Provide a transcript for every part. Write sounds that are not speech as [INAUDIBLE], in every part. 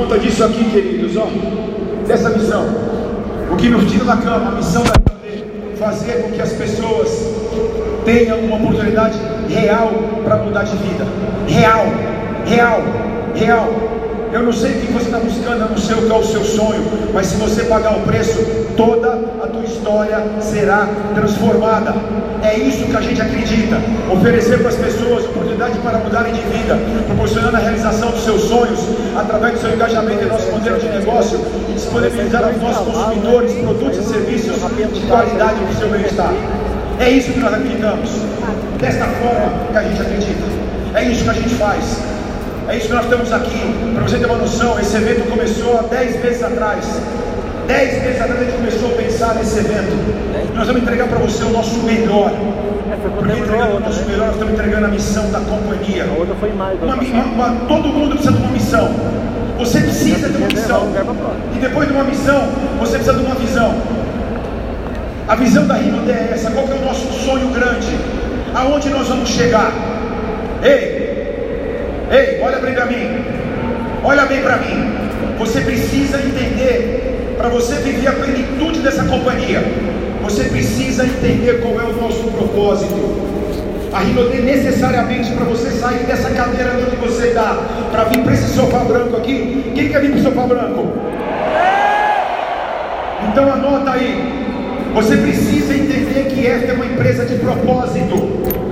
conta disso aqui, queridos, ó, dessa missão. O que nos tira da cama, a missão da fazer com que as pessoas tenham uma oportunidade real para mudar de vida. Real, real, real. Eu não sei o que você está buscando, eu não sei o que é o seu sonho, mas se você pagar o preço, toda a tua história será transformada. É isso que a gente acredita. Oferecer para as pessoas oportunidade para mudarem de vida, proporcionando a realização dos seus sonhos através do seu engajamento em nosso modelo de negócio e disponibilizar aos nossos consumidores produtos e serviços de qualidade para o seu bem-estar. É isso que nós acreditamos. Desta forma que a gente acredita. É isso que a gente faz. É isso que nós estamos aqui. Para você ter uma noção, esse evento começou há 10 meses atrás. 10 meses atrás a gente começou a pensar nesse evento. Nós vamos entregar para você o nosso melhor. Porque entregando o nosso melhor, nós estamos entregando a missão da companhia. Uma, uma, uma, todo mundo precisa de uma missão. Você precisa de uma missão. E depois de uma missão, você precisa de uma visão. A visão da Rinode é essa. Qual é o nosso sonho grande? Aonde nós vamos chegar? Ei, Ei, olha bem para mim. Olha bem para mim. Você precisa entender, para você viver a plenitude dessa companhia, você precisa entender qual é o nosso propósito. A Rinodê necessariamente para você sair dessa cadeira onde você está, para vir para esse sofá branco aqui. Quem quer vir para o sofá branco? Então anota aí. Você precisa entender que esta é uma empresa de propósito.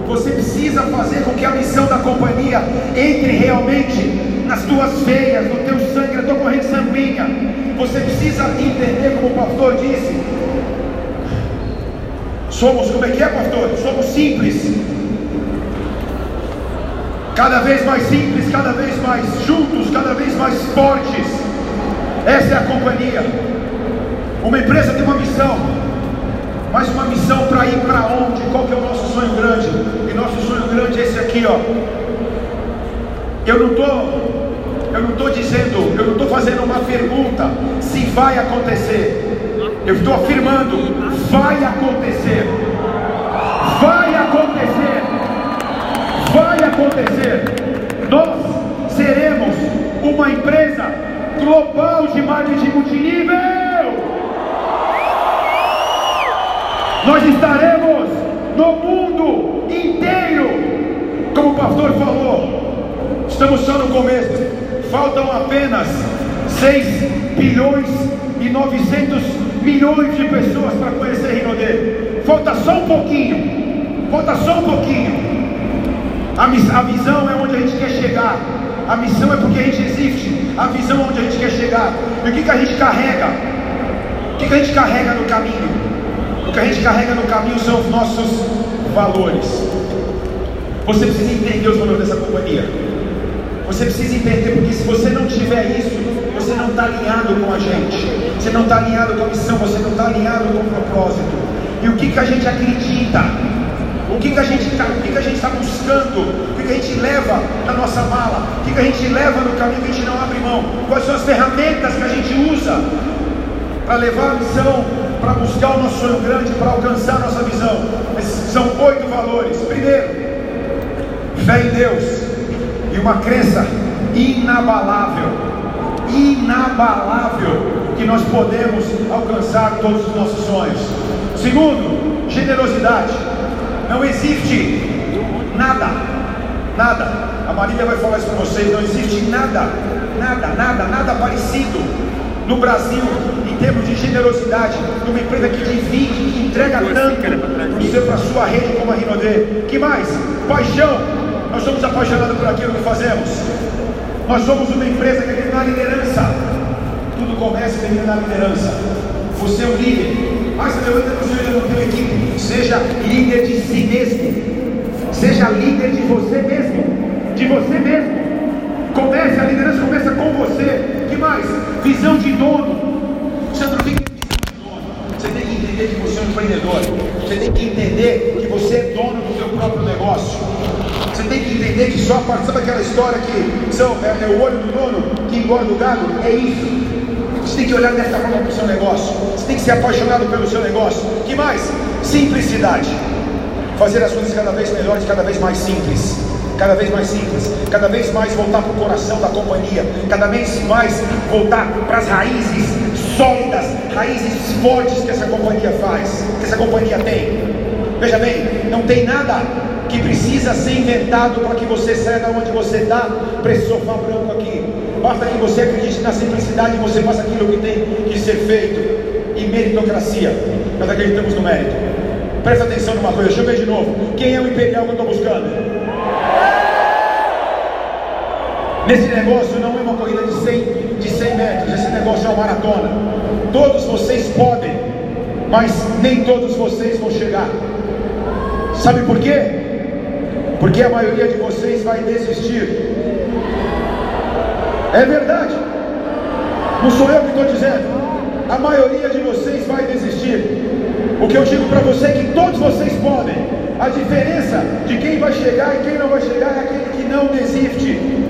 Você precisa fazer com que a missão da companhia entre realmente nas tuas veias, no teu sangue, na tua corrente sanguínea. Você precisa entender, como o pastor disse. Somos, como é que é, pastor? Somos simples. Cada vez mais simples, cada vez mais juntos, cada vez mais fortes. Essa é a companhia. Uma empresa tem uma missão mas uma missão para ir para onde? Qual que é o nosso sonho grande? E nosso sonho grande é esse aqui, ó. Eu não estou eu não estou dizendo, eu não estou fazendo uma pergunta se vai acontecer. Eu estou afirmando, vai acontecer. Vai acontecer. Vai acontecer. Nós seremos uma empresa global de marketing multinível. Nós estaremos no mundo inteiro, como o pastor falou. Estamos só no começo. Faltam apenas 6 bilhões e 900 milhões de pessoas para conhecer Rinodê. Falta só um pouquinho. Falta só um pouquinho. A, a visão é onde a gente quer chegar. A missão é porque a gente existe. A visão é onde a gente quer chegar. E o que, que a gente carrega? O que, que a gente carrega no caminho? O que a gente carrega no caminho são os nossos valores. Você precisa entender os valores dessa companhia. Você precisa entender, porque se você não tiver isso, você não está alinhado com a gente. Você não está alinhado com a missão, você não está alinhado com o propósito. E o que, que a gente acredita? O que, que a gente está tá buscando? O que, que a gente leva na nossa mala? O que, que a gente leva no caminho que a gente não abre mão? Quais são as ferramentas que a gente usa para levar a missão para buscar o nosso sonho grande, para alcançar a nossa visão. Esses são oito valores. Primeiro, fé em Deus e uma crença inabalável, inabalável, que nós podemos alcançar todos os nossos sonhos. Segundo, generosidade. Não existe nada, nada. A Marília vai falar isso para vocês. Não existe nada, nada, nada, nada parecido no Brasil em termos de generosidade, numa empresa que divide, que entrega tanto para a sua rede como a Rinodê. Que mais? Paixão. Nós somos apaixonados por aquilo que fazemos. Nós somos uma empresa que tem na liderança. Tudo começa e termina na liderança. Você é o líder. Levanta você não tem equipe. Seja líder de si mesmo. Seja líder de você mesmo. De você mesmo. Comece, a liderança começa com você. que mais? Visão de dono. Sandro, o que é visão de dono? Você tem que entender que você é um empreendedor. Você tem que entender que você é dono do seu próprio negócio. Você tem que entender que só a parte, sabe aquela história que são, é, é o olho do dono que engorda o gado? É isso. Você tem que olhar dessa forma para o seu negócio. Você tem que ser apaixonado pelo seu negócio. que mais? Simplicidade. Fazer as coisas cada vez melhores, cada vez mais simples. cada vez mais simples, cada vez mais voltar para o coração da companhia, cada vez mais voltar para as raízes sólidas, raízes fortes que essa companhia faz, que essa companhia tem. Veja bem, não tem nada que precisa ser inventado para que você saia da onde você está para esse sofá branco aqui. Basta que você acredite na simplicidade e você faça aquilo que tem que ser feito. E meritocracia, nós acreditamos no mérito. Presta atenção numa coisa, deixa eu ver de novo. Quem é o imperial que eu estou buscando? Nesse negócio não é uma corrida de 100, de 100 metros, esse negócio é uma maratona. Todos vocês podem, mas nem todos vocês vão chegar. Sabe por quê? Porque a maioria de vocês vai desistir. É verdade. Não sou eu que estou dizendo. A maioria de vocês vai desistir. O que eu digo para você é que todos vocês podem. A diferença de quem vai chegar e quem não vai chegar é aquele que não desiste.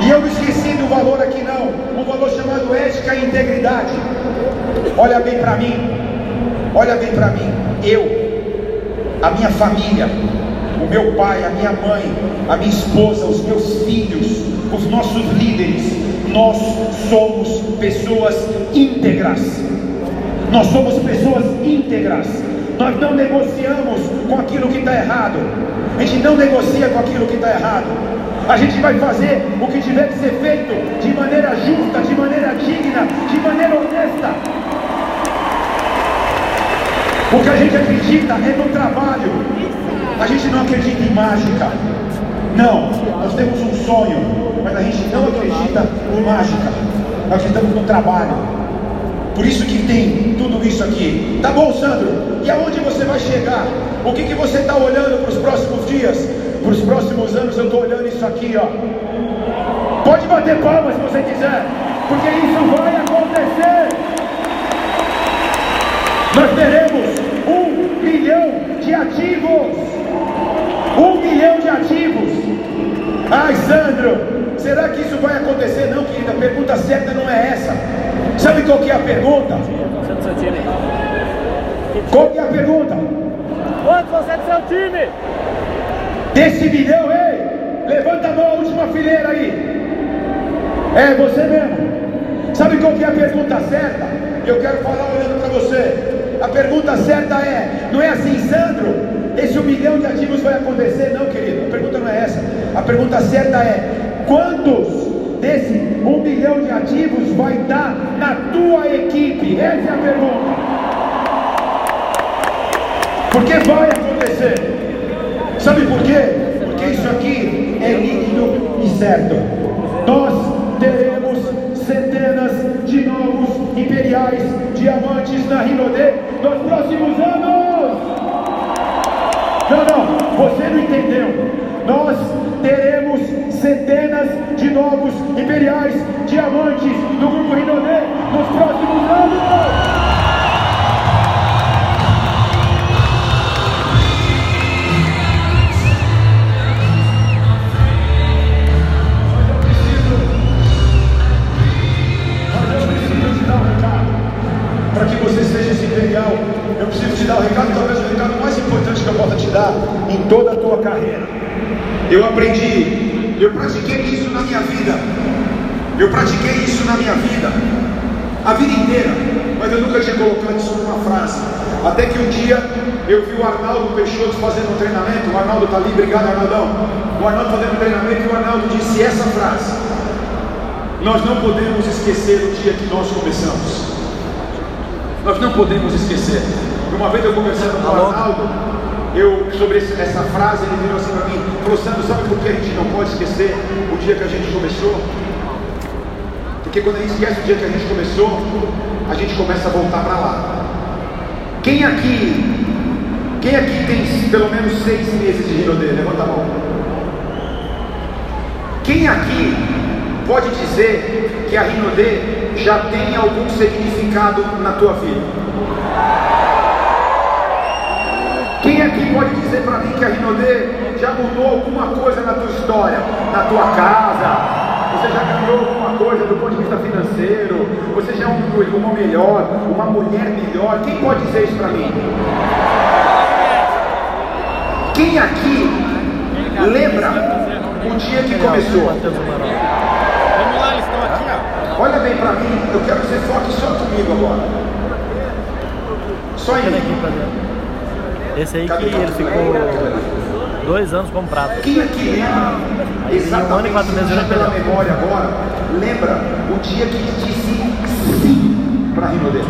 E eu esqueci do valor aqui não, um valor chamado ética e integridade. Olha bem para mim, olha bem para mim. Eu, a minha família, o meu pai, a minha mãe, a minha esposa, os meus filhos, os nossos líderes, nós somos pessoas íntegras. Nós somos pessoas íntegras. Nós não negociamos com aquilo que está errado. A gente não negocia com aquilo que está errado. A gente vai fazer o que tiver que ser feito de maneira justa, de maneira digna, de maneira honesta. O que a gente acredita é no trabalho. A gente não acredita em mágica. Não, nós temos um sonho, mas a gente não acredita em mágica. Nós acreditamos no trabalho. Por isso que tem tudo isso aqui. Tá bom, Sandro? E aonde você vai chegar? O que, que você está olhando para os próximos dias? Para os próximos anos eu estou olhando isso aqui, ó. Pode bater palmas se você quiser, porque isso vai acontecer. Nós teremos um milhão de ativos. Um milhão de ativos. Ai, Sandro, será que isso vai acontecer? Não, querida, a pergunta certa não é essa. Sabe qual que é a pergunta? Qual que é a pergunta? Quanto você é do seu time? Desse milhão, ei, levanta a mão a última fileira aí. É você mesmo. Sabe qual que é a pergunta certa? Eu quero falar olhando para você. A pergunta certa é: não é assim, Sandro? esse um milhão de ativos vai acontecer? Não, querido, a pergunta não é essa. A pergunta certa é: quantos desse um milhão de ativos vai dar na tua equipe? Essa é a pergunta. Porque vai acontecer. Sabe por quê? Porque isso aqui é líquido e certo. Nós teremos centenas de novos imperiais diamantes na Rinode nos próximos anos. Não, não, você não entendeu. Nós teremos centenas de novos imperiais diamantes do Grupo Rinodê nos próximos anos. Eu preciso te dar o recado, talvez o recado mais importante que eu possa te dar em toda a tua carreira. Eu aprendi, eu pratiquei isso na minha vida. Eu pratiquei isso na minha vida, a vida inteira, mas eu nunca tinha colocado isso numa frase. Até que um dia eu vi o Arnaldo Peixoto fazendo um treinamento. O Arnaldo está ali, obrigado Arnaldão. O Arnaldo fazendo um treinamento e o Arnaldo disse essa frase: Nós não podemos esquecer o dia que nós começamos. Nós não podemos esquecer. Uma vez eu conversando com o Arnaldo, eu, sobre essa frase, ele virou assim para mim, falou, Sandro, sabe por que a gente não pode esquecer o dia que a gente começou? Porque quando a gente esquece o dia que a gente começou, a gente começa a voltar para lá. Quem aqui, quem aqui tem pelo menos seis meses de Rinodê? Levanta a mão. Quem aqui pode dizer que a Rinodê já tem algum significado na tua vida? Quem aqui pode dizer para mim que a Rinodê já mudou alguma coisa na tua história, na tua casa? Você já ganhou alguma coisa do ponto de vista financeiro? Você já é um irmão melhor, uma mulher melhor? Quem pode dizer isso para mim? Quem aqui Lembra o dia que começou? Vamos lá, eles estão aqui, ó. Olha bem para mim, eu quero que você foque só comigo agora. Só em mim. Esse aí que ele ficou dois anos como prato. Quem aqui lembra Aí, um ano e quatro meses, ele pela memória agora, lembra o dia que disse sim para Rinodê?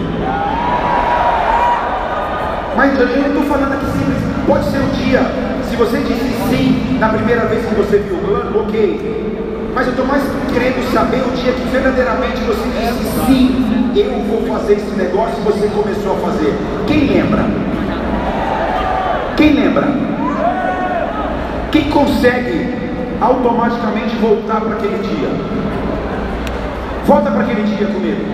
Mas eu não estou falando aqui simples, pode ser um dia, se você disse sim na primeira vez que você viu o plano, ok. Mas eu estou mais querendo saber o dia que verdadeiramente você disse sim, eu vou fazer esse negócio e você começou a fazer. Quem lembra? Quem lembra? Quem consegue automaticamente voltar para aquele dia? Volta para aquele dia comigo.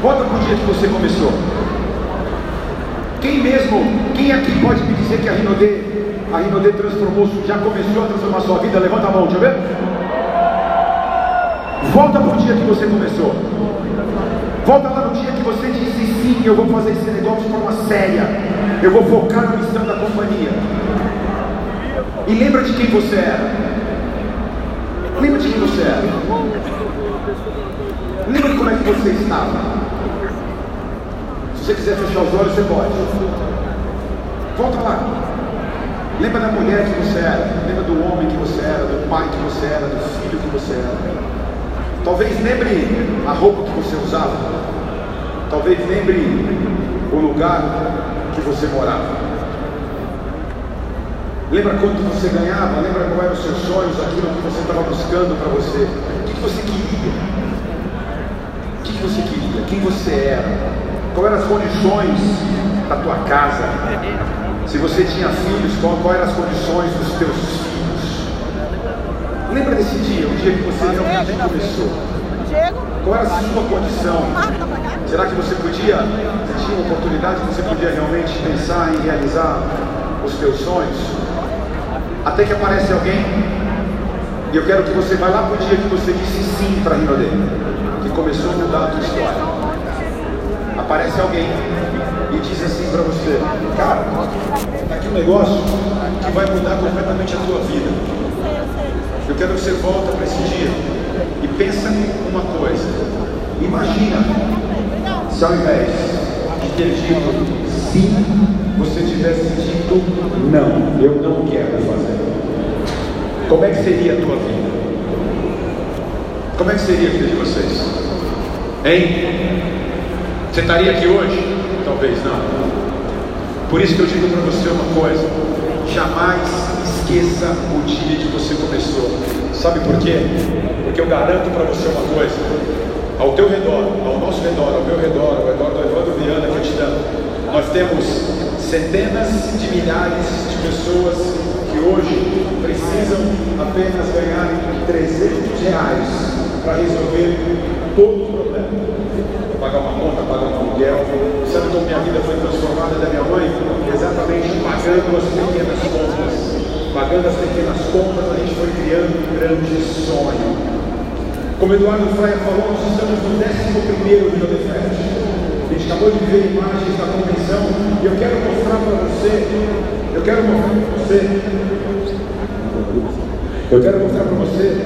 Volta para o dia que você começou. Quem mesmo, quem aqui pode me dizer que a Rinodê, a Rinodê transformou, já começou a transformar sua vida? Levanta a mão, deixa eu ver. Volta para o dia que você começou. Volta lá no dia que você disse sim, eu vou fazer esse negócio de forma séria. Eu vou focar na missão da companhia. E lembra de quem você era. Lembra de quem você era. Lembra de como é que você estava. Se você quiser fechar os olhos, você pode. Volta lá. Lembra da mulher que você era. Lembra do homem que você era, do pai que você era, do filho que você era. Talvez lembre a roupa que você usava. Talvez lembre o lugar que você morava. Lembra quanto você ganhava? Lembra qual eram os seus sonhos, aquilo que você estava buscando para você? O que, que você queria? O que, que você queria? Quem você era? Quais eram as condições da tua casa? Se você tinha filhos, qual, quais eram as condições dos teus filhos? Lembra desse dia, o dia que você realmente começou? Diego, Qual era a sua condição? Será que você podia, você tinha uma oportunidade, você podia realmente pensar em realizar os teus sonhos? Até que aparece alguém, e eu quero que você vá lá para o dia que você disse sim para a Rinodê, que começou a mudar a tua história. Aparece alguém e diz assim para você, cara, tá aqui um negócio que vai mudar completamente a tua vida. Eu quero que você volta para esse dia e pensa em uma coisa. Imagina se ao invés de ter dito sim, você tivesse dito não, eu não quero fazer. Como é que seria a tua vida? Como é que seria a vida de vocês? Hein? Você estaria aqui hoje? Talvez não. Por isso que eu digo para você uma coisa: jamais esqueça o dia que você começou. Sabe por quê? Porque eu garanto para você uma coisa: ao teu redor, ao nosso redor, ao meu redor, ao redor do Evandro Viana que eu te dando, nós temos centenas de milhares de pessoas que hoje precisam apenas ganhar 300 reais para resolver todo o problema pagar uma conta, pagar um aluguel. Sabe como minha vida foi transformada da minha mãe? Exatamente pagando as pequenas contas. Pagando as pequenas contas, a gente foi criando um grande sonho. Como Eduardo Fraia falou, nós estamos no 11 Rio de Fest. A gente acabou de ver imagens da convenção e eu quero mostrar para você, eu quero mostrar para você, eu quero mostrar para você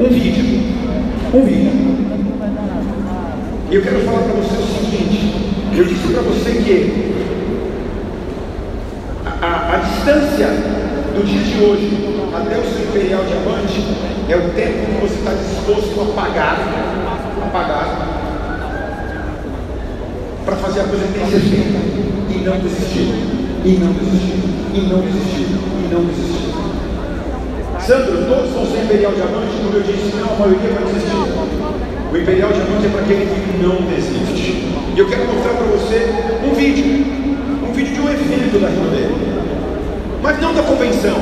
um vídeo. Um vídeo. E eu quero falar para você o seguinte: eu disse para você que distância do dia de hoje até o seu Imperial Diamante é o tempo que você está disposto a pagar, a pagar, para fazer a coisa que tem que ser feita. E não desistir, e não desistir, e não desistir, e não desistir. Sandro, todos vão ser Imperial Diamante, como eu disse, não, a maioria vai desistir. O Imperial Diamante é para aquele que não desiste. E eu quero mostrar para você um vídeo, um vídeo de um evento da Rio mas não da convenção.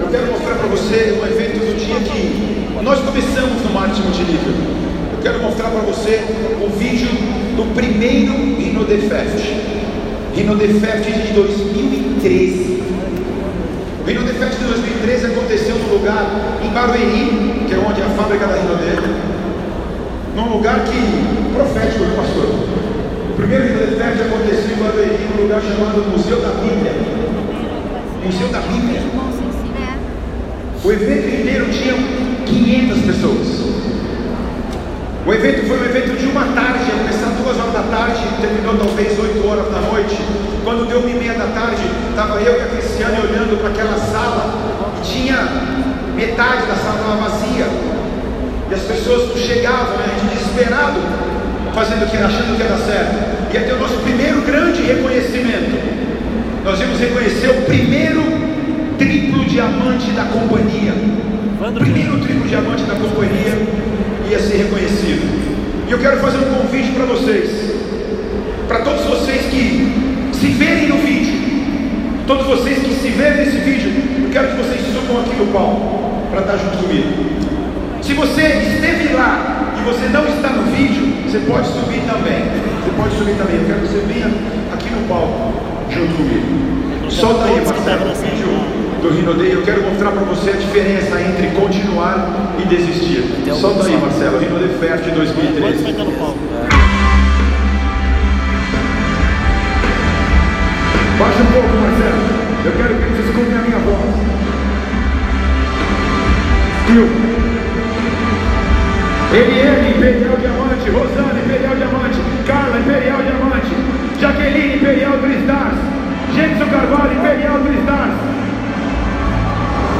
Eu quero mostrar para você um evento do dia que nós começamos no marketing multinível. Eu quero mostrar para você o vídeo do primeiro Rinode Fest. Rinode Fest de 2013. O Rinode Fest de 2013 aconteceu no lugar em Barueri, que é onde é a fábrica da Rinode num lugar que profético pastor. O primeiro Rinode Fest aconteceu em Barueri, num lugar chamado Museu da Bíblia. Museu da Bíblia. O evento inteiro tinha 500 pessoas. O evento foi um evento de uma tarde, ia começar duas horas da tarde, terminou talvez 8 horas da noite. Quando deu uma e meia da tarde, estava eu e a Cristiane olhando para aquela sala e tinha metade da sala vazia. E as pessoas não chegavam, né? a gente desesperado, fazendo o que achando que dar certo. Ia ter o nosso primeiro grande reconhecimento. Nós íamos reconhecer o primeiro triplo diamante da companhia. O primeiro triplo diamante da companhia ia ser reconhecido. E eu quero fazer um convite para vocês, para todos vocês que se verem no vídeo, todos vocês que se verem nesse vídeo, eu quero que vocês subam aqui no palco para estar junto comigo. Se você esteve lá e você não está no vídeo, você pode subir também. Você pode subir também. Eu quero que você venha aqui no palco junto comigo. Solta aí, Marcelo, o vídeo do Rinodei, eu quero mostrar para você a diferença entre continuar e desistir. Solta aí, Marcelo, Rinodei Fest 2013. Baixa um pouco, Marcelo. Eu quero que eles escutem a minha voz. Viu? Eliane, Imperial Diamante, Rosana, Imperial Diamante, Carla, Imperial Diamante, Jaqueline, Imperial Tristars, Jenson Carvalho, Imperial Tristars.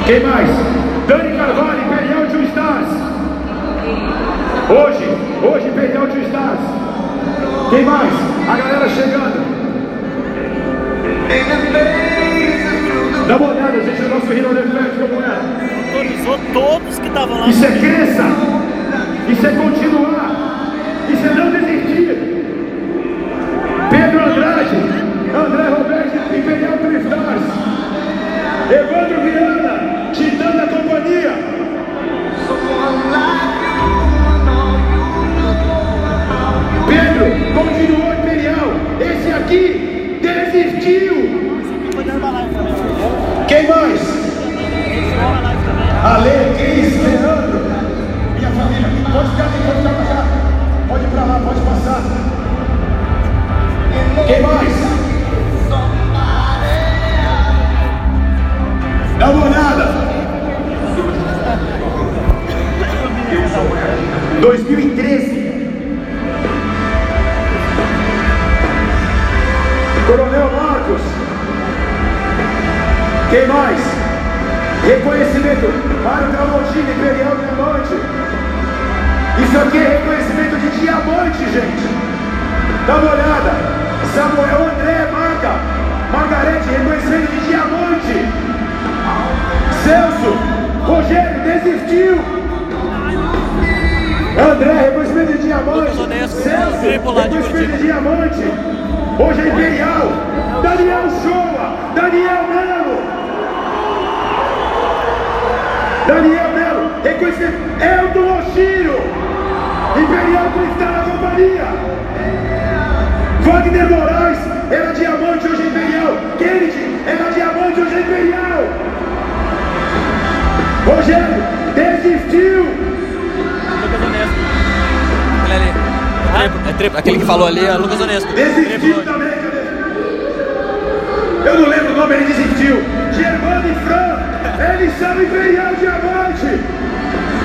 Quem mais? Dani Carvalho, Imperial Two Stars. Hoje, hoje Imperial Two Stars. Quem mais? A galera chegando. Dá uma olhada, gente, o nosso Hero como é. Autorizou todos que estavam lá. Isso é crença. Isso é continuar. Isso é não desistir. Pedro Andrade, André Roberto, Imperial Two Stars. Evandro Viana, Titã da companhia. Pedro continuou imperial. Esse aqui desistiu. Quem mais? Ale, Cris, Leandro. Minha família. Pode ficar aqui, pode ficar pra cá. Pode ir pra lá, pode passar. Quem mais? Dá uma olhada. 2013. Coronel Marcos. Quem mais? Reconhecimento. Mário Tramontina, Imperial Diamante. Isso aqui é reconhecimento de diamante, gente. Dá uma olhada. Samuel André Marca. Margarete, reconhecimento de diamante. Celso. Rogério, desistiu. André, reconhecimento de diamante. Celso, reconhecimento de diamante. Hoje é Imperial. Daniel Shoa. Daniel Melo. Daniel Melo. Reconhecimento. Elton Oshiro. Imperial Cristal na companhia. Wagner Moraes. Era diamante, hoje é Imperial. Kennedy. Era diamante, hoje é Imperial. Rogério. Desistiu. Lucas Onesco. Aquele ali. É é. Aquele que falou ali é Lucas Onesco. Desistiu também, cadê? Eu não lembro o nome, ele desistiu. Germano e Fran, eles são Imperial Diamante.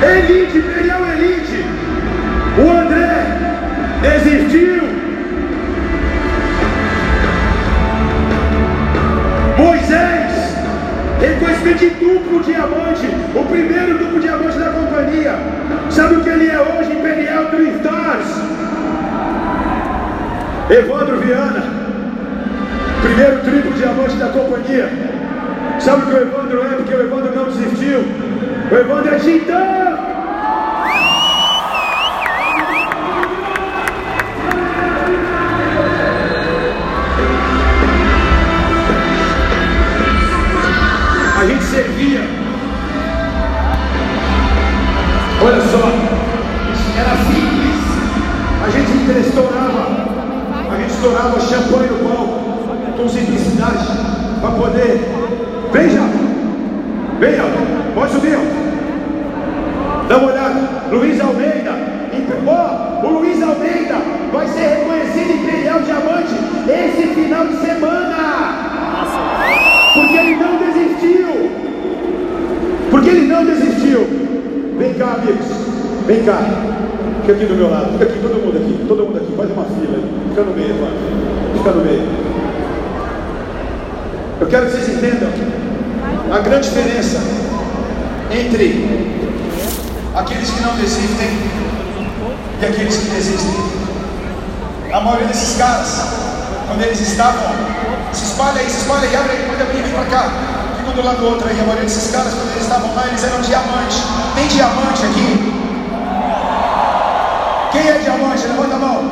Elite, Imperial Elite. O André desistiu. Reconhecimento de duplo diamante. O primeiro duplo diamante da companhia. Sabe o que ele é hoje? Imperial Three Stars. Evandro Viana, primeiro triplo diamante da companhia. Sabe o que o Evandro é? Porque o Evandro não desistiu. O Evandro é titã. Olha só, era simples. A gente estourava, a gente estourava champanhe no pão, com simplicidade, para poder. Veja, veja, pode subir. Dá uma olhada, Luiz Almeida, ó, oh, o Luiz Almeida vai ser reconhecido em Brilhão Diamante esse final de semana. Porque ele não desistiu. Porque ele não desistiu. Vem cá. Fica aqui do meu lado. Fica aqui, todo mundo aqui. Todo mundo aqui. Faz uma fila aí. Fica no meio, Evandro. Fica no meio. Eu quero que vocês entendam a grande diferença entre aqueles que não desistem e aqueles que desistem. A maioria desses caras, quando eles estavam, se espalha aí, se espalha aí, abre aí, abrir, vem pra cá. Fica um do lado do outro aí. A maioria desses caras, quando eles estavam lá, eles eram diamantes. Tem diamante aqui? Quem é diamante? Levanta a mão.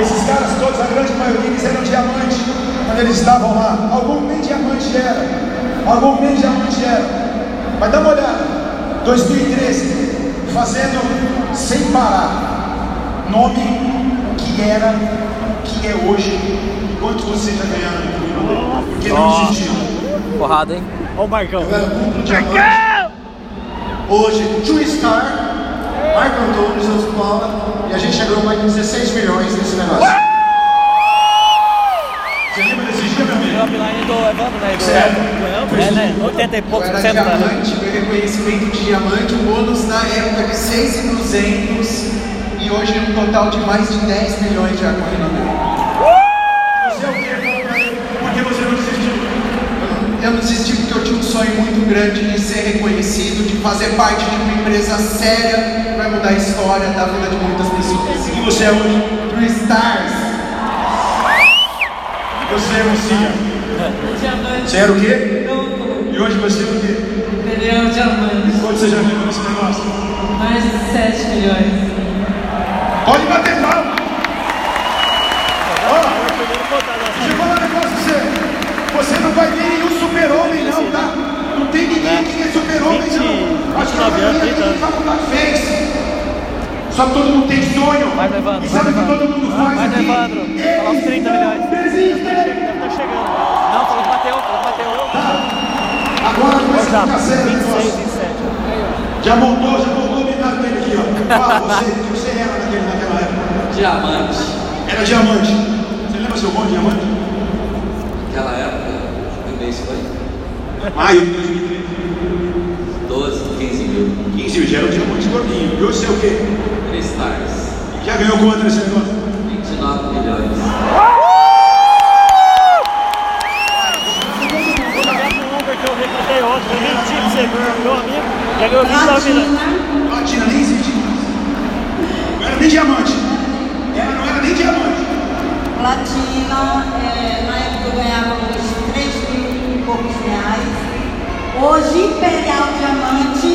Esses caras todos, a grande maioria, eles eram diamantes quando eles estavam lá. Algum nem diamante era. Algum nem diamante era. Mas dá uma olhada. 2013, fazendo sem parar. Nome que era, que é hoje. Quanto você já ganharam? Porque não existiu. Porrada, hein? Ó o Marcão. Eu era diamante. Hoje, True Star, Marco Antônio, Santos Paula, e a gente já ganhou mais de 16 milhões nesse negócio. Você lembra desse dia, meu O amigo? upline do Evandro, né? Do. É, né? 80 e Eu poucos por era cento. né? diamante, meu reconhecimento de diamante, um bônus na época de 6,200 e hoje um total de mais de 10 milhões já correndo Eu não desisti porque eu tinha um sonho muito grande de ser reconhecido, de fazer parte de uma empresa séria que vai mudar a história da vida de muitas pessoas. O que você é hoje? True Stars. Você é Lucia. Você era o quê? E hoje você é o quê? Pneu diamante, Quanto você já ganhou nesse negócio? mais de 7 milhões. Pode bater palma. Ó, deixa eu falar um negócio pra você. Você não vai ter nenhum super-homem, não, tá? Não tem ninguém aqui que é super-homem, não. Acho que a 29 anos, maioria 30 aqui anos. faculdade fez. Só que todo mundo tem sonho. Vai Evandro, E sabe o vai que todo mundo faz Vai aqui? Evandro. Fala uns 30 milhões. Desistem. Deve estar chegando. Não, falou que bateu, falou que bateu. Agora começa a Já, ficar sério o 26, negócio. 27. Já montou, já montou o binário dele aqui, ó. Fala você, o que você era naquele, naquela época? Diamante. Era diamante. Você lembra seu bom diamante? Naquela época, que mês foi? Maio de 2013. 12, 15 mil. 15 mil, já era um diamante gordinho. E hoje você é o quê? 3 stars. Já ganhou quanto nesse negócio? 29 milhões. O Uber que eu recrutei ontem, foi mentira pra você, meu, amigo. Já ganhou 29 milhões. Platina, nem existia. Não era nem diamante. Ela não era nem diamante. platina, é, na época eu ganhava uns 3 mil e poucos reais. Hoje, Imperial Diamante,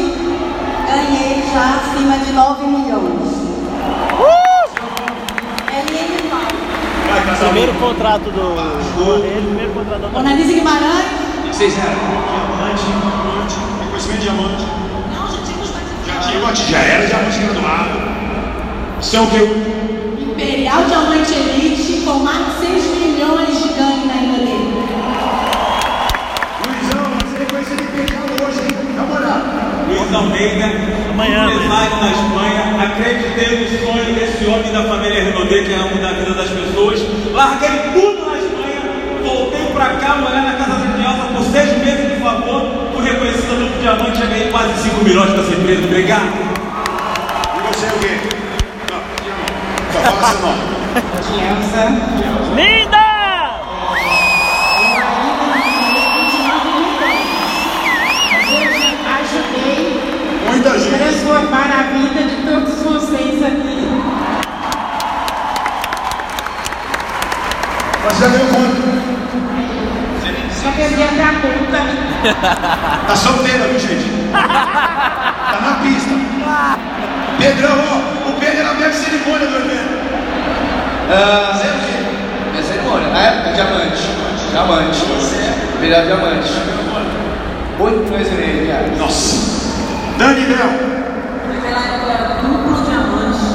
ganhei já acima de 9 milhões. Mal. Vai, casal. Primeiro contrato do. do ele, primeiro contrato da Analise Guimarães. O que vocês eram? Diamante, diamante, reconhecimento de diamante. Não, já tínhamos Já tinha, já era diamante graduado. São o quê? Imperial Diamante Elite com mais de 6 milhões de ganho na ainda dele. Luizão, você reconheceu de pecado hoje, hein? Dá uma olhada. Luiz Almeida, Amanhã, empresário na Espanha, acreditei no sonho desse homem da família Renaudet, que ama mudar a vida das pessoas. Larguei tudo na Espanha, voltei pra cá, morar na casa da Nilza por seis meses, por favor. Fui reconhecido no diamante, já ganhei quase 5 milhões com essa empresa. Obrigado. E você é o quê? Não, diamante. Só fala seu nome. Elsa. Linda! Transformar a vida de todos vocês aqui. Mas já ganhou quanto? Só perdi a pergunta. Tá solteira, viu, gente? Tá na pista. Pedrão, ó, o Pedro era mesmo cerimônia do evento. Ah, é o quê? é cerimônia. Na época, diamante. Diamante. Virar diamante. 8 milhões e meio, reais. Nossa. Dani Bel. Naquela época eu era duplo diamante.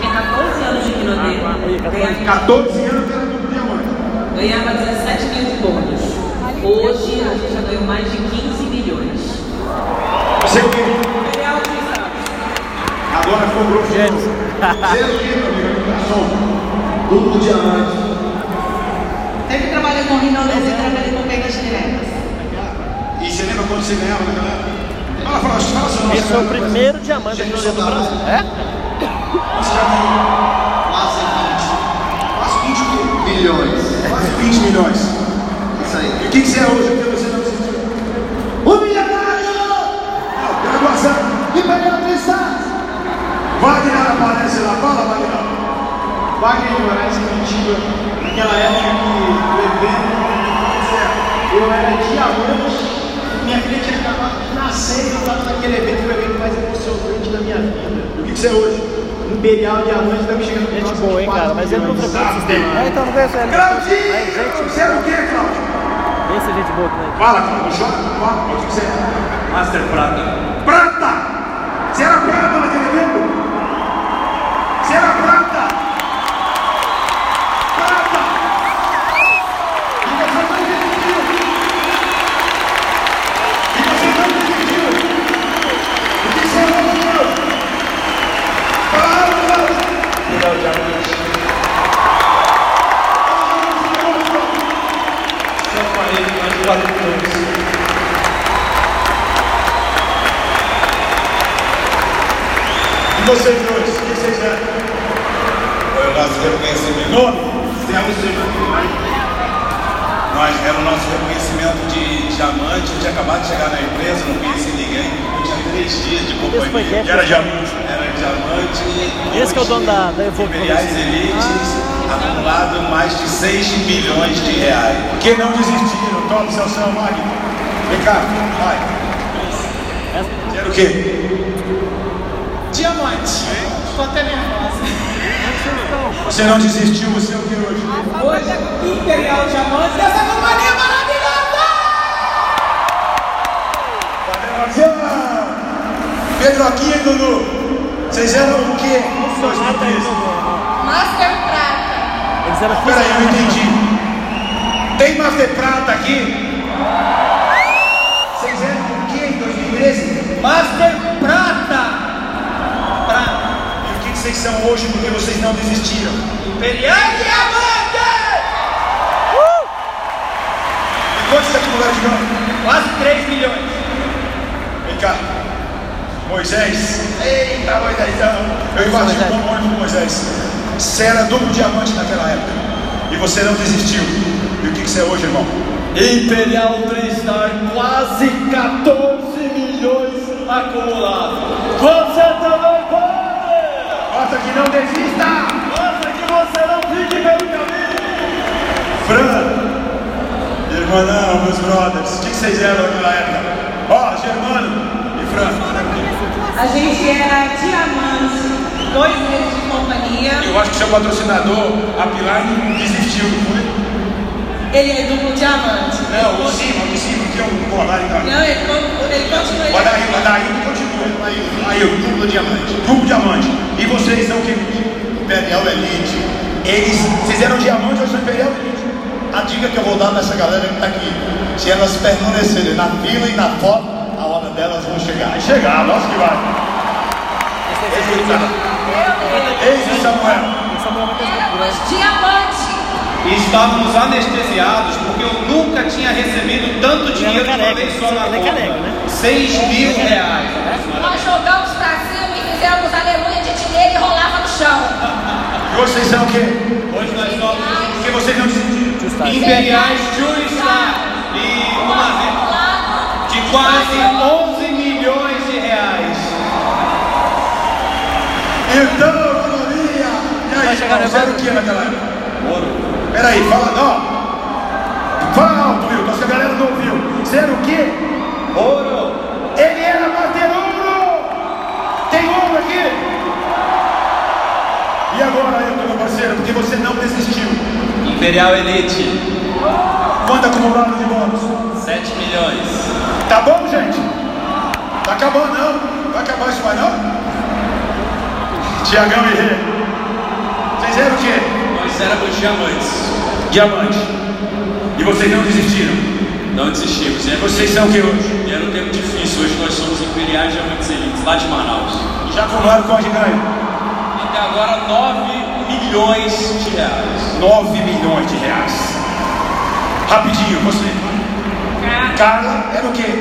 Tinha 14 anos de quinodê. Ganhava, 14 anos era duplo diamante. ganhava 17 mil de bônus. Hoje a gente já ganhou mais de 15 milhões. Você é o quê? De Agora ficou grosso. Você é o quê, meu amigo? Garçom. Duplo diamante. Sempre trabalhei com Rinodese e trabalhei com perdas diretas. E você lembra quanto você ganhava época? Fala, fala, fala nome. Esse foi o primeiro diamante aqui no do Brasil. É? Milhões. Quase 20 milhões. Isso aí. E o que que você é hoje que você não existiu? O milionário! Não, graduação. Imperial Cristãs. Wagner aparece lá. Fala, Wagner. Wagner de Moraes Curitiba, naquela época que o evento, eu era diamante, minha filha tinha acabado de nascer e eu estava naquele evento, foi o evento mais emocionante da minha vida. O que que você é hoje? Imperial Diamante está me chegando com Gente boa, hein, cara? Mas ele não frequenta o sistema. É, então não conhece ele. Claudinho! Você é o quê, Claudio? esse é gente boa também. Fala, Claudio. Joga. Você é? Master Prata. Prata! Vocês dois, o que vocês eram? Foi o nosso reconhecimento. Nome? Temos Nós era o nosso reconhecimento de diamante. Eu tinha acabado de chegar na empresa, não conhecia ninguém. Eu tinha três dias de companhia. quem? Era diamante. Era diamante. Esse que é o dono da, da Evoque. Imperiais Elites, acumulado mais de 6 milhões de reais. Que não desistiram, tome seu São Magno. Vem cá, vai. Era o quê? Diamante. Tô até nervosa. Você não desistiu, você é o que hoje? Hoje, Imperial Diamante dessa companhia maravilhosa! Pedro aqui, hein, Dudu? Vocês eram o quê? 2013? Master Prata. Eles eram Peraí, eu entendi. Tem Master Prata aqui? Vocês eram o quê em 2013? Master Prata! Vocês são hoje porque vocês não desistiram? Imperial Diamante! E quantos acumularam de ganho? Quase 3 milhões. Vem cá. Moisés. Eita, Moisésão. Eu invadi o bom ônibus com Moisés. Você era duplo diamante naquela época. E você não desistiu. E o que, que você é hoje, irmão? Imperial 3 Star, quase 14 milhões acumulados. Você também pode! Bota que não desista! Mostra que você não fique pelo caminho! Fran, irmão, meus brothers, o que, vocês eram naquela época? Ó, Germano e Fran. A gente era diamante, dois meses de companhia. Eu acho que seu patrocinador, a Pilar, desistiu, não foi? Ele é duplo diamante. Não, o cima, o cima, que é um colar e. Não, ele, ele continua. Daí, vai daí e continua. Aí, eu, duplo diamante. Duplo diamante. E vocês são o que? Imperial Elite. Eles, vocês eram diamante ou são imperial elite? A dica que eu vou dar nessa galera que está aqui: se elas permanecerem na fila e na foto, a hora delas vão chegar. Vai chegar, nossa que vai. Eis o Samuel. O Samuel vai ter Éramos diamante. E estávamos anestesiados porque eu nunca tinha recebido tanto dinheiro de uma vez só na é conta. careca, né? 6 mil reais. Nós jogamos pra cima e fizemos aleluia de dinheiro e rolava no chão. E vocês são o quê? Hoje nós somos Porque vocês não desistiram. imperiais Juristar e uma vez de quase 11 milhões de reais. Então, economia. E aí, era o que naquela época? Ouro. Peraí, fala, ó. Fala alto, Wilton, se a galera não ouviu. Você era o quê? Ouro. Ele era bater ouro! Tem ouro aqui? E agora, Ailton, meu parceiro, porque você não desistiu. Imperial Elite, Quanto acumulado de bônus? 7 milhões. Tá bom, gente? Tá acabando, não? Vai acabar isso mais não? Tiagão e Rê. Vocês eram o quê? Nós éramos diamantes. Diamante. E vocês não desistiram. Não desistimos. E Era, vocês são o que hoje? era um tempo difícil. Hoje nós somos Imperiais Diamantes Elites, lá de Manaus. Já acumularam quanto de ganho? Até agora 9 milhões de reais. 9 milhões de reais. Rapidinho, você. Carla era o quê?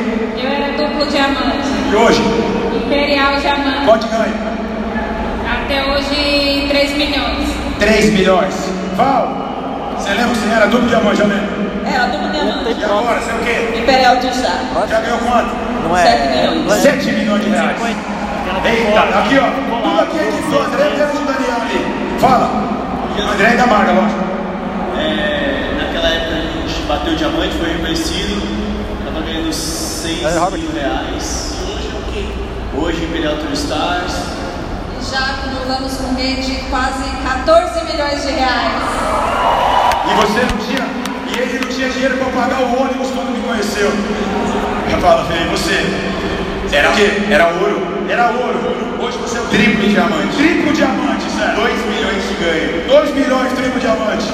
Eu era duplo diamante. E hoje? Imperial diamante. Quanto ganha? Até hoje, 3 milhões. 3 milhões. Val, você lembra que você era duplo diamante, já lembra? Era duplo diamante. E agora, você é o quê? Imperial de chá. Já ganhou quanto? Não Sete é. milhões. 7 milhões de reais. Eita, aqui ó, tudo aqui é equipe do André e do Daniel ali. Fala. André e da Marga, lógico. É, naquela época a gente bateu o diamante, foi reconhecido. Tava ganhando 6 mil reais. Hoje é o quê? Hoje Imperial Tour Stars. Já acumulamos com rede quase 14 milhões de reais. E você não tinha, e ele não tinha dinheiro para pagar o ônibus quando me conheceu. Eu falo, falei, você, era o quê? Era ouro. Era ouro. Hoje você é o triplo diamante. Triplo diamante, sério. 2 milhões de ganho. 2 milhões, triplo diamante.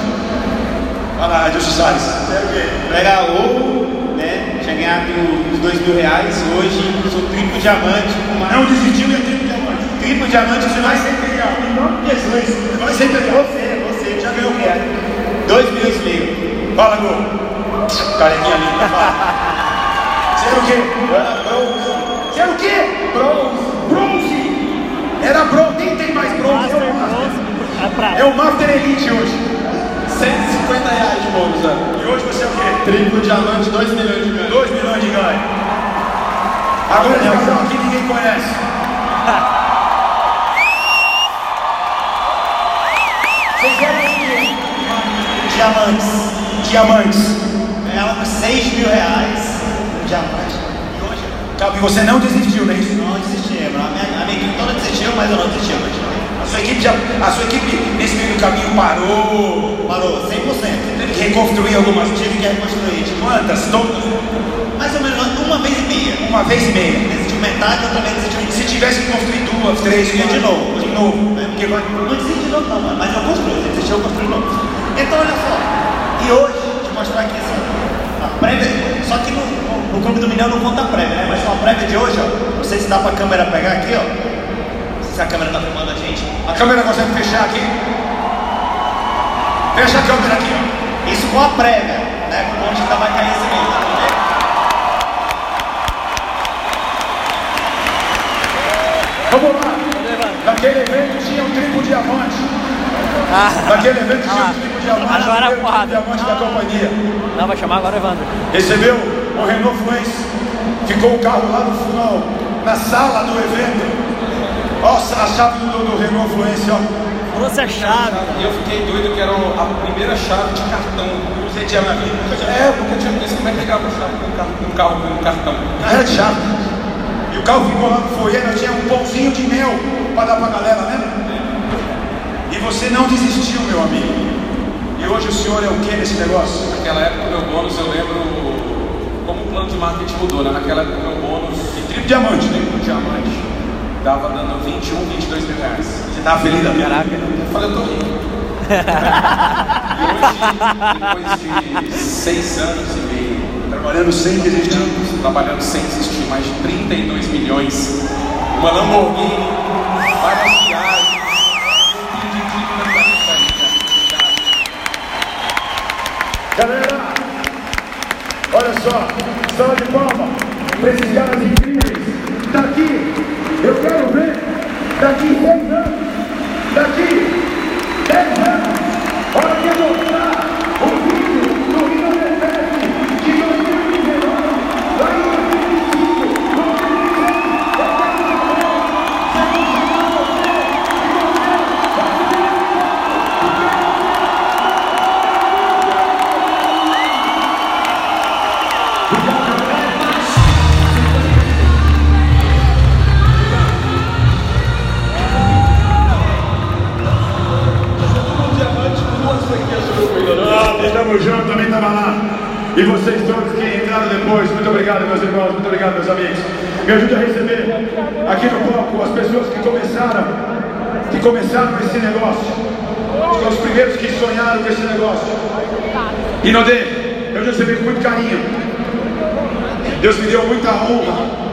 Olha lá, Adilson Salles. É o quê? Era ouro, né? Tinha ganhado uns 2 mil reais. Hoje sou triplo diamante. Com uma... Não desistiu e é triplo diamante. Triplo diamante você Vai ser imperial. Em nome de Jesus. Vai ser Você, imperial. você, Já ganhou quanto? 2 milhões e meio. Fala, Gol. Carequinha linda, fala. Você era o quê? Eu era bronze. Você era o quê? Bronze. Bronze. Era bronze. Nem tem mais bronze. É o Master. É o Master Elite hoje. 150 reais de bônus, né? E hoje você é o quê? Triplo diamante, 2 milhões de ganho. 2 milhões de ganho. Agora esse casal aqui ninguém conhece. Diamantes. Diamantes. Ganhava 6 mil reais. Um diamante. E hoje Calma, e você não desistiu, é isso? não desistimos. A minha, a minha equipe toda desistiu, mas eu não desisti. continuei. A sua equipe, já, a sua equipe nesse meio do caminho parou. Parou, 100%. Teve que reconstruir algumas. Tive que reconstruir. Tipo, Quantas? Todas? mais ou menos uma vez e meia. Uma vez e meia. Desistiu metade, eu também desistiu. Se tivesse que construir duas, três, quatro, de novo. De novo. né? Porque vai. Não desisti de novo, não, mano, mas eu construí. Se desistiu, eu construí de novo. Então, olha só. E hoje, te mostrar aqui assim, a prévia. Só que no, no Clube do Milhão não conta prévia, né? Mas a prévia de hoje, ó. Não sei se dá pra câmera pegar aqui, ó. Não sei se a câmera tá filmando a gente. A câmera consegue fechar aqui? Fecha a câmera aqui, ó. Isso com a prévia, né? Com o monte ainda vai cair esse meio, tá vendo? Vamos lá. Naquele evento tinha um triplo diamante. Ah, Naquele evento tinha Ah, um triplo diamante. agora a porrada. diamante da companhia. não, vai chamar agora o Evandro. Recebeu o Renault Fluence. Ficou o carro lá no final, na sala do evento. Ó, a chave do, do Renault Fluence, ó. Trouxe a chave. E eu fiquei doido que era a primeira chave de cartão. Você tinha na vida. nunca tinha- É, porque eu tinha visto como é que ligava a chave com um carro, com um cartão. Ah, Era de chave. E o carro ficou lá no foyer, eu tinha um pãozinho de mel para dar pra galera, lembra? Você não desistiu, meu amigo. E hoje o senhor é o que nesse negócio? Naquela época, meu bônus, eu lembro como o plano de marketing mudou, né? Naquela época, meu bônus De triplo diamante, né? de diamante dava dando 21, 22 mil reais. Você tava feliz da vida? Caraca. Eu falei, eu tô rico. [LAUGHS] e hoje, depois de seis anos e meio, Trabalhando sem desistir. anos, trabalhando sem desistir, mais de 32 milhões, uma Lamborghini, Galera, olha só, salva de palma para esses caras incríveis. Daqui, eu quero ver, daqui 10 anos, daqui 10 anos, estamos juntos, também estava lá. E vocês todos que entraram depois, muito obrigado, meus irmãos, muito obrigado, meus amigos. Me ajude a receber aqui no palco as pessoas que começaram, que começaram esse negócio. São os primeiros que sonharam com esse negócio. E Nodê, eu recebi com muito carinho. Deus me deu muita honra.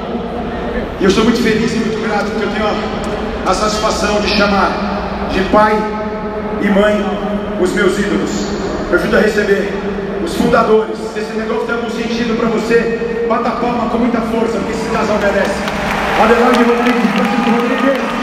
E eu sou muito feliz e muito grato porque eu tenho a satisfação de chamar de pai e mãe os meus ídolos. Eu ajudo a receber os fundadores. Se esse negócio algum sentido para você, bata palma com muita força, porque esse casal merece. Adelaide Rodrigues, Francisco Rodrigues.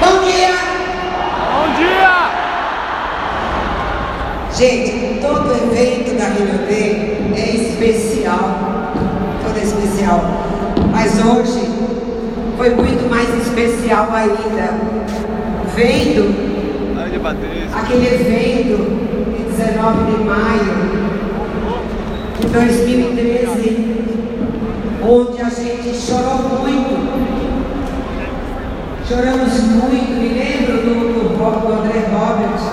Bom dia! Bom dia! Gente, todo evento da Rio D é especial. Todo é especial. Mas hoje foi muito mais especial ainda. Vendo aquele evento de 19 de maio de 2013, onde a gente chorou muito. Choramos muito, me lembro do, do, Ro- do André Roberts,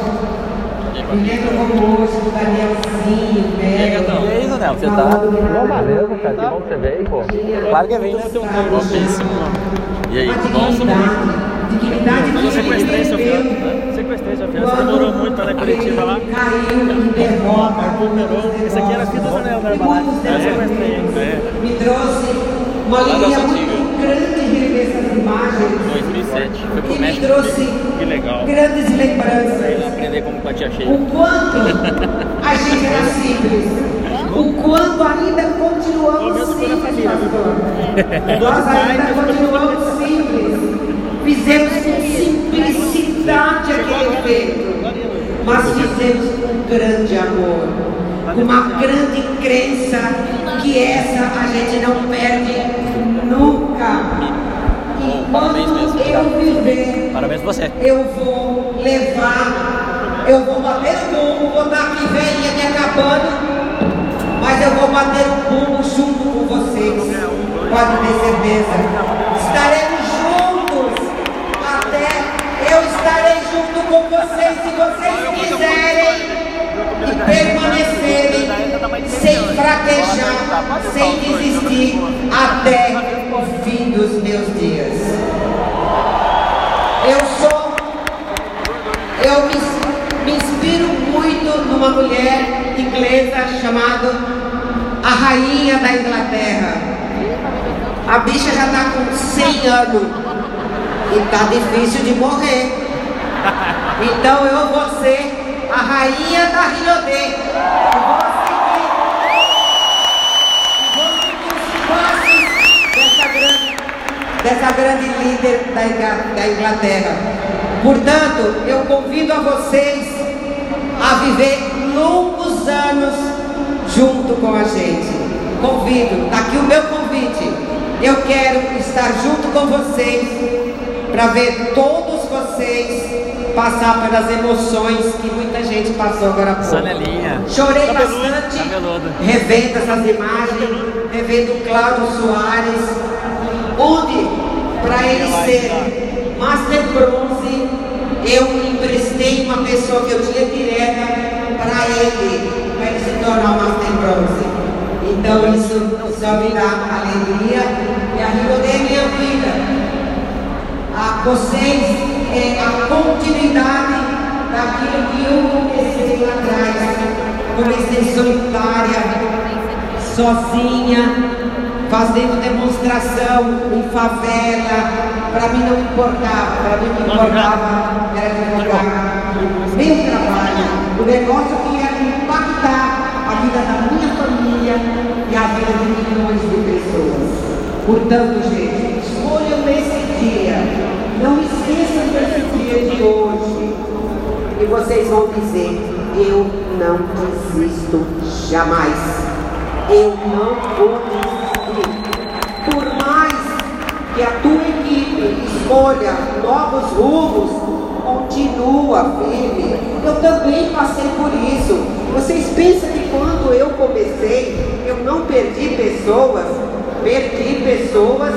me lembro como hoje do Danielzinho, E aí, Gatão? E aí, Zanel? Você tá? Não, valeu, cara. Que bom que você veio, pô. Claro que vem, né? Bom E aí, bom? dignidade Mas eu sequestrei seu fiança, né? Sequestrei seu fiança. Você demorou muito na coletiva lá. Caiu Recuperou. Esse aqui era aqui do Zanel da Herbalife. Eu sequestrei? É. me trouxe uma alegria Santiga. muito grande rever essas imagens 2007. Foi pro México. Que legal. grandes lembranças. aprender como batia cheio. O quanto [LAUGHS] a gente era simples, o quanto ainda continuamos simples, pastor. Nós ainda continuamos simples. Fizemos com simplicidade aquele evento, mas fizemos com grande amor, com uma grande crença que essa a gente não perde nunca. Enquanto eu viver, Parabéns pra você. eu vou levar, eu vou bater o bumbo, vou estar aqui velhinha me acabando, mas eu vou bater o bumbo junto com vocês. Pode ter certeza. Estaremos juntos até eu estarei junto com vocês se vocês quiserem e permanecerem sem fraquejar, sem desistir até o fim dos meus dias. Eu sou, eu me, muito numa mulher inglesa chamada a Rainha da Inglaterra. A bicha já está com 100 anos e tá difícil de morrer. Então eu vou ser a Rainha da Rinodê. Os passos dessa grande líder da Inglaterra. Portanto, eu convido a vocês a viver longos anos junto com a gente. Convido, está aqui o meu convite. Eu quero estar junto com vocês para ver todos vocês passar pelas emoções que muita gente passou agora há pouco. Sanelinha. Chorei Cabeludo. bastante Cabeludo. revendo essas imagens, revendo o Cláudio Soares, onde, para ele ser Master Bronze, eu emprestei uma pessoa que eu tinha direta para ele, para ele se tornar Master Bronze. Então isso só me dá alegria e a Rio é minha vida. A vocês é a continuidade daquilo que eu comecei lá atrás. Comecei solitária, sozinha, fazendo demonstração em favela. Para mim não importava, para mim o que importava era divulgar meu trabalho, o negócio que ia impactar a vida da minha família e a vida de Portanto, gente, escolham esse dia. Não esqueçam desse dia de hoje. E vocês vão dizer: Eu não desisto jamais. Eu não vou desistir. Por mais que a tua equipe escolha novos rumos, continua firme. Eu também passei por isso. Vocês pensam que quando eu comecei, eu não perdi pessoas? Perdi pessoas.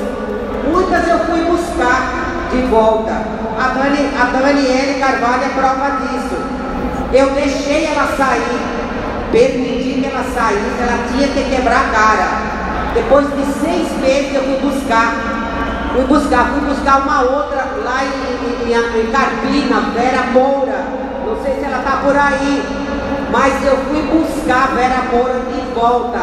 Muitas eu fui buscar de volta. A, Dani, a Daniele Carvalho é prova disso. Eu deixei ela sair, permiti que ela saísse, ela tinha que quebrar a cara. Depois de seis meses eu fui buscar Fui buscar, fui buscar uma outra lá em, em, em Carpina, Vera Moura. Não sei se ela está por aí. Mas eu fui buscar Vera Moura de volta.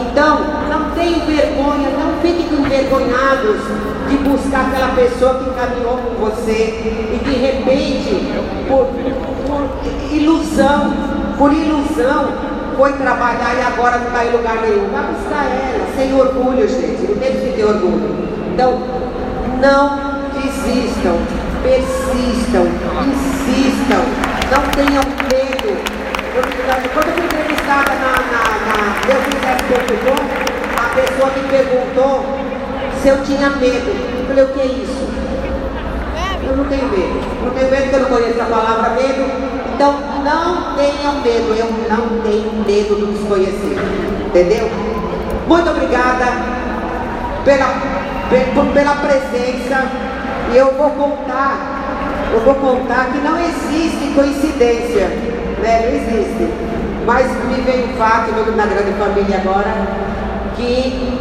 Então, não tenham vergonha, não fiquem envergonhados de buscar aquela pessoa que caminhou com você e de repente, por, por ilusão, por ilusão, foi trabalhar e agora não está em lugar nenhum. Vai buscar ela, sem orgulho, gente. Não tem que ter orgulho. Então, não desistam, persistam, insistam, não tenham medo. Quando eu fui entrevistada na, na, na Deus a pessoa me perguntou se eu tinha medo. Eu falei, o que é isso? Eu não tenho medo. Não tenho medo porque eu não conheço a palavra medo. Então, não tenham medo. Eu não tenho medo do desconhecido. Entendeu? Muito obrigada pela pela presença. E eu vou contar, eu vou contar que não existe coincidência, né? Não existe. Mas me veio o fato na grande família agora que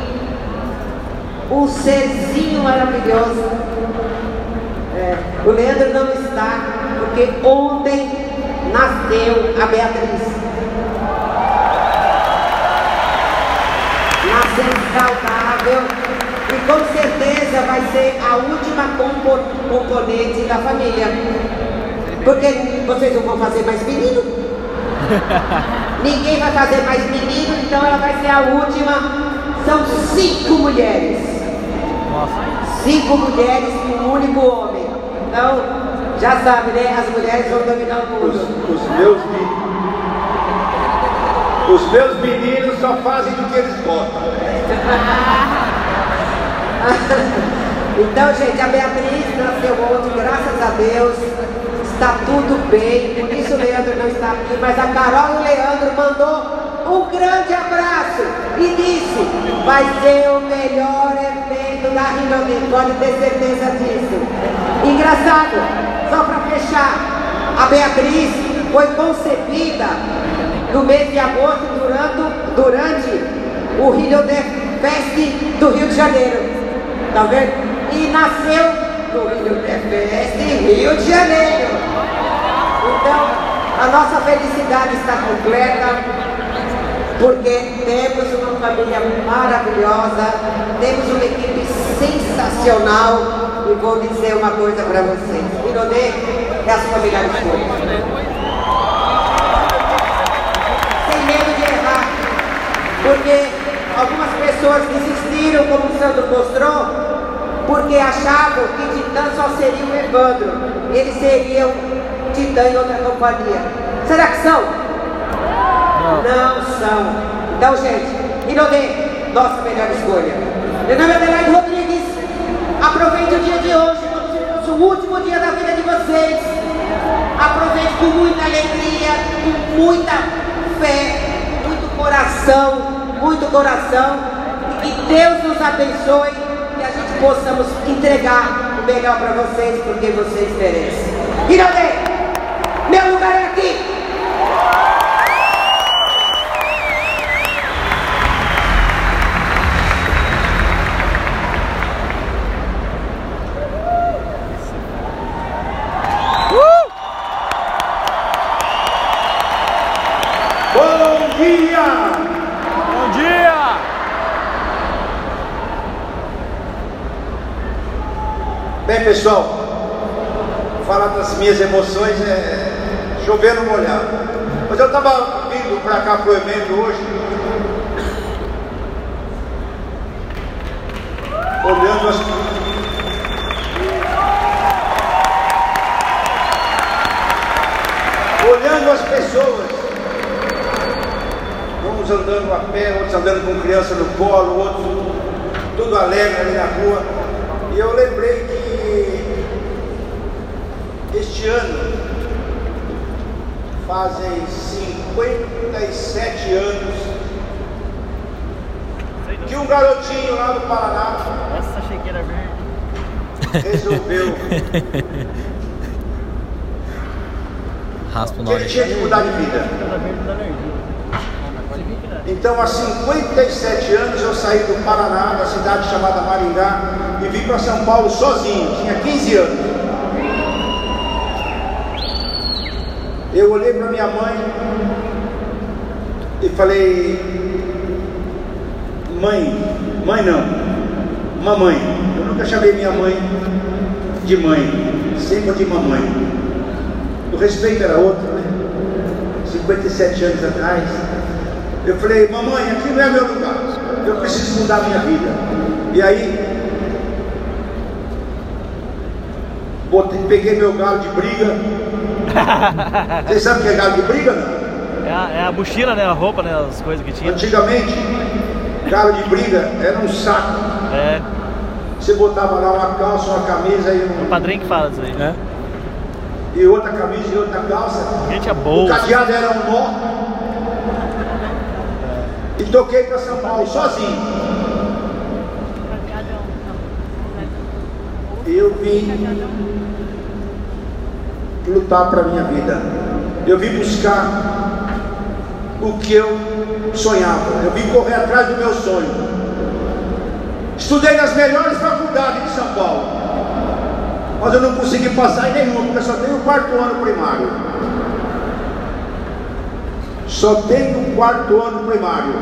um serzinho maravilhoso. É, o Leandro não está, porque ontem nasceu a Beatriz. Nasceu saudável com certeza vai ser a última componente da família. Porque vocês não vão fazer mais menino? [LAUGHS] Ninguém vai fazer mais menino, então ela vai ser a última. São cinco mulheres. Cinco mulheres e um único homem. Então, já sabe, né? As mulheres vão dominar o mundo. Os, os meus meninos. Os meus meninos só fazem do que eles gostam. [LAUGHS] [LAUGHS] então, gente, a Beatriz nasceu ontem, graças a Deus. Está tudo bem, por isso o Leandro não está aqui, mas a Carol e o Leandro mandou um grande abraço e disse, vai ser o melhor evento da Rinodê, pode ter certeza disso. Engraçado, só para fechar, a Beatriz foi concebida no mês de agosto durante, durante o Rio de Fest do Rio de Janeiro. Tá vendo? E nasceu no Rio de Rio de Janeiro. Então, a nossa felicidade está completa, porque temos uma família maravilhosa, temos uma equipe sensacional. E vou dizer uma coisa para vocês: Ironê é a sua melhor escolha. Sem medo de errar, porque Algumas pessoas desistiram, como o Sandro mostrou, porque achavam que Titã só seria o Evandro. Eles seriam Titã em outra companhia. Será que são? Não, Não são. Então, gente, Inodê, nossa melhor escolha. Meu nome é Adelaide Rodrigues. Aproveite o dia de hoje, como se fosse o último dia da vida de vocês. Aproveite com muita alegria, com muita fé, muito coração muito coração e que Deus nos abençoe e a gente possamos entregar o melhor para vocês, porque vocês merecem. Irade, meu lugar é aqui. Bem, pessoal, falar das minhas emoções é chover no molhado. Mas eu estava vindo para cá para o evento hoje. olhando as olhando as pessoas, uns andando a pé, outros andando com criança no colo, outros tudo alegre ali na rua. E eu lembrei que este ano fazem 57 anos que um garotinho lá do Paraná Essa chequeira verde. resolveu [LAUGHS] Raspa o que ele tinha que mudar de vida. Então, há 57 anos eu saí do Paraná, da cidade chamada Maringá, e vim para São Paulo sozinho, tinha 15 anos. Eu olhei para minha mãe e falei: Mãe, mãe não, mamãe. Eu nunca chamei minha mãe de mãe, sempre de mamãe. O respeito era outro, né? 57 anos atrás. Eu falei, mamãe, aqui não é meu lugar. Eu preciso mudar minha vida. E aí, peguei meu galo de briga. [LAUGHS] Vocês sabem o que é galo de briga, não? É a, é a mochila, né? A roupa, né? As coisas que tinha. Antigamente, galo de briga era um saco. É. Você botava lá uma calça, uma camisa e um. O padrinho que fala isso aí. É. E outra camisa e outra calça. Gente, é O bolsa. cadeado era um nó. E toquei para São Paulo sozinho. Eu vim lutar para minha vida. Eu vim buscar o que eu sonhava. Eu vim correr atrás do meu sonho. Estudei nas melhores faculdades de São Paulo. Mas eu não consegui passar em nenhuma, porque só tenho o quarto ano primário. Só tenho o quarto ano primário.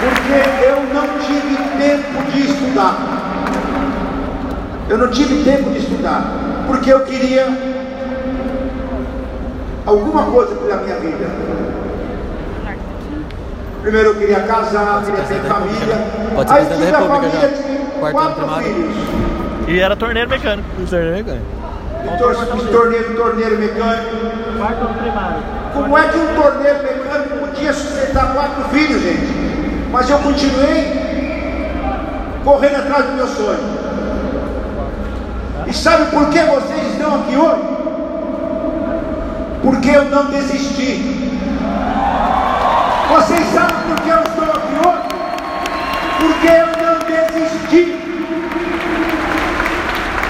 Porque eu não tive tempo de estudar. Eu não tive tempo de estudar. Porque eu queria alguma coisa pela minha vida. Primeiro eu queria casar, queria ter família. Pode ser Aí tive da a República família, tive quatro filhos. E era torneiro mecânico. Torneiro mecânico. Me tor- me tornei um torneiro mecânico. Quarto primário. Como é que um torneiro mecânico podia sustentar quatro filhos, gente? Mas eu continuei correndo atrás do meu sonho. E sabe por que vocês estão aqui hoje? Porque eu não desisti. Vocês sabem por que eu estou aqui hoje? Porque eu não desisti.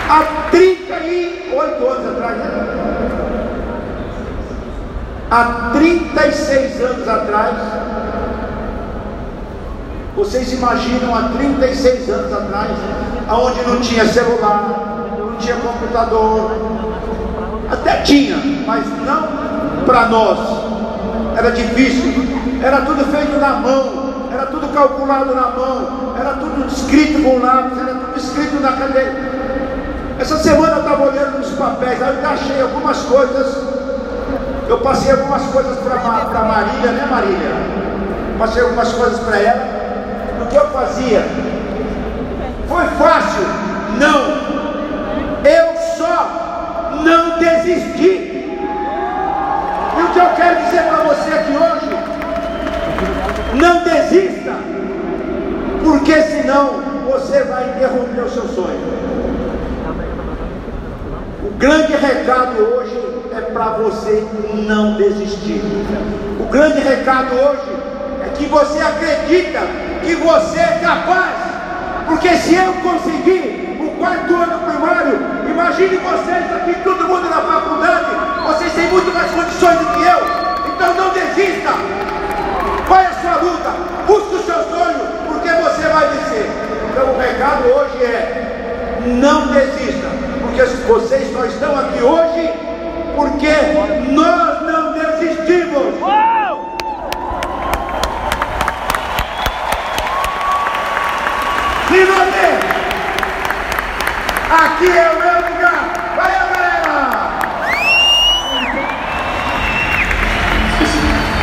Há 38 anos atrás, né? Há 36 anos atrás, vocês imaginam há 36 anos atrás, aonde não tinha celular, tinha computador, até tinha, mas não para nós. Era difícil, era tudo feito na mão, era tudo calculado na mão, era tudo escrito com lápis, era tudo escrito na cadeira. Essa semana eu estava olhando nos papéis, aí eu achei algumas coisas. Eu passei algumas coisas para Marília, né Marília? Passei algumas coisas para ela. O que eu fazia? Foi fácil? Não. Não desisti. E o que eu quero dizer para você aqui hoje? Não desista, porque senão você vai interromper o seu sonho. O grande recado hoje é para você não desistir. O grande recado hoje é que você acredita que você é capaz. Porque se eu conseguir o quarto ano primário, imagine vocês aqui, todo mundo na faculdade, vocês têm muito mais condições do que eu. Então não desista. Vai a sua luta, busque o seu sonho, porque você vai vencer. Então o recado hoje é: não desista, porque vocês só estão aqui hoje porque nós não desistimos. Finalmente, Aqui é o meu